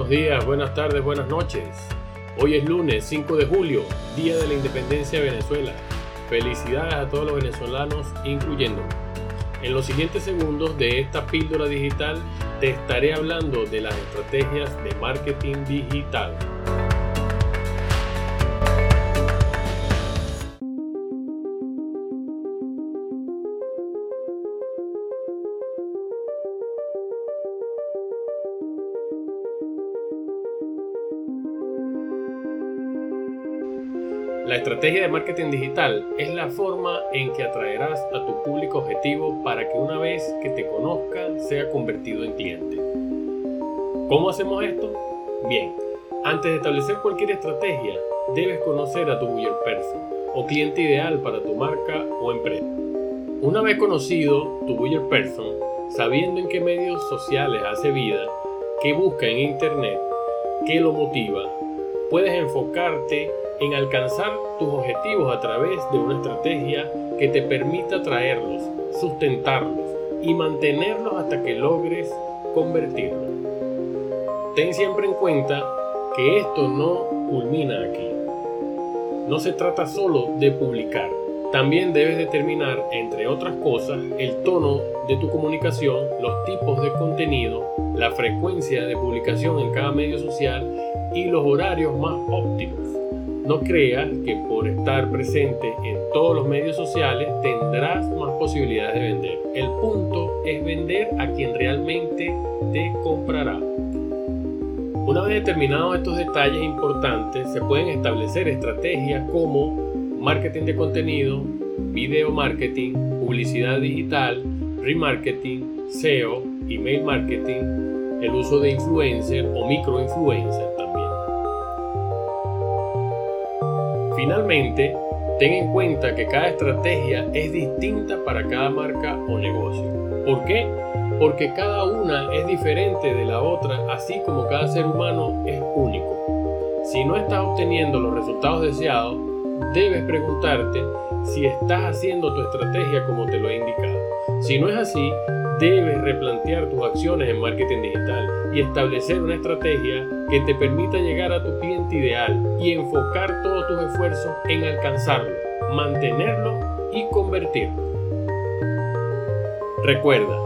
días, buenas tardes, buenas noches. Hoy es lunes 5 de julio, Día de la Independencia de Venezuela. Felicidades a todos los venezolanos, incluyendo. En los siguientes segundos de esta píldora digital te estaré hablando de las estrategias de marketing digital. La estrategia de marketing digital es la forma en que atraerás a tu público objetivo para que una vez que te conozca sea convertido en cliente. ¿Cómo hacemos esto? Bien, antes de establecer cualquier estrategia, debes conocer a tu buyer person o cliente ideal para tu marca o empresa. Una vez conocido tu buyer person, sabiendo en qué medios sociales hace vida, qué busca en internet, qué lo motiva, puedes enfocarte en alcanzar tus objetivos a través de una estrategia que te permita atraerlos, sustentarlos y mantenerlos hasta que logres convertirlos. Ten siempre en cuenta que esto no culmina aquí. No se trata solo de publicar. También debes determinar, entre otras cosas, el tono de tu comunicación, los tipos de contenido, la frecuencia de publicación en cada medio social y los horarios más óptimos no creas que por estar presente en todos los medios sociales tendrás más posibilidades de vender. El punto es vender a quien realmente te comprará. Una vez determinados estos detalles importantes, se pueden establecer estrategias como marketing de contenido, video marketing, publicidad digital, remarketing, SEO, email marketing, el uso de influencer o microinfluencer Finalmente, ten en cuenta que cada estrategia es distinta para cada marca o negocio. ¿Por qué? Porque cada una es diferente de la otra, así como cada ser humano es único. Si no estás obteniendo los resultados deseados, debes preguntarte si estás haciendo tu estrategia como te lo he indicado. Si no es así, debes replantear tus acciones en marketing digital y establecer una estrategia que te permita llegar a tu cliente ideal y enfocar todos tus esfuerzos en alcanzarlo, mantenerlo y convertirlo. Recuerda,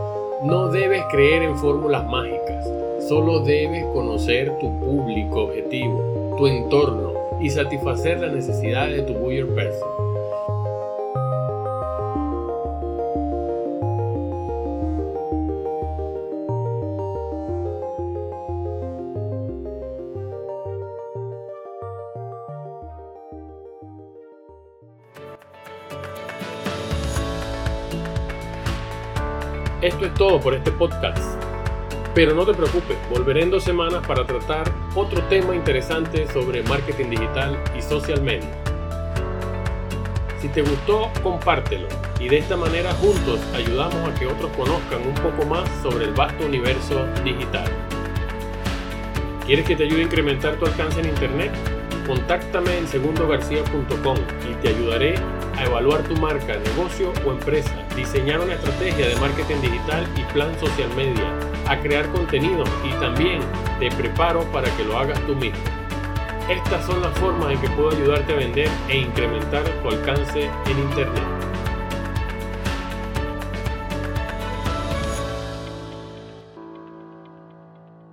no debes creer en fórmulas mágicas, solo debes conocer tu público objetivo, tu entorno y satisfacer las necesidades de tu buyer person. Esto es todo por este podcast. Pero no te preocupes, volveré en dos semanas para tratar otro tema interesante sobre marketing digital y social media. Si te gustó, compártelo y de esta manera juntos ayudamos a que otros conozcan un poco más sobre el vasto universo digital. ¿Quieres que te ayude a incrementar tu alcance en Internet? Contáctame en segundogarcia.com y te ayudaré a evaluar tu marca, negocio o empresa, diseñar una estrategia de marketing digital y plan social media, a crear contenido y también te preparo para que lo hagas tú mismo. Estas son las formas en que puedo ayudarte a vender e incrementar tu alcance en Internet.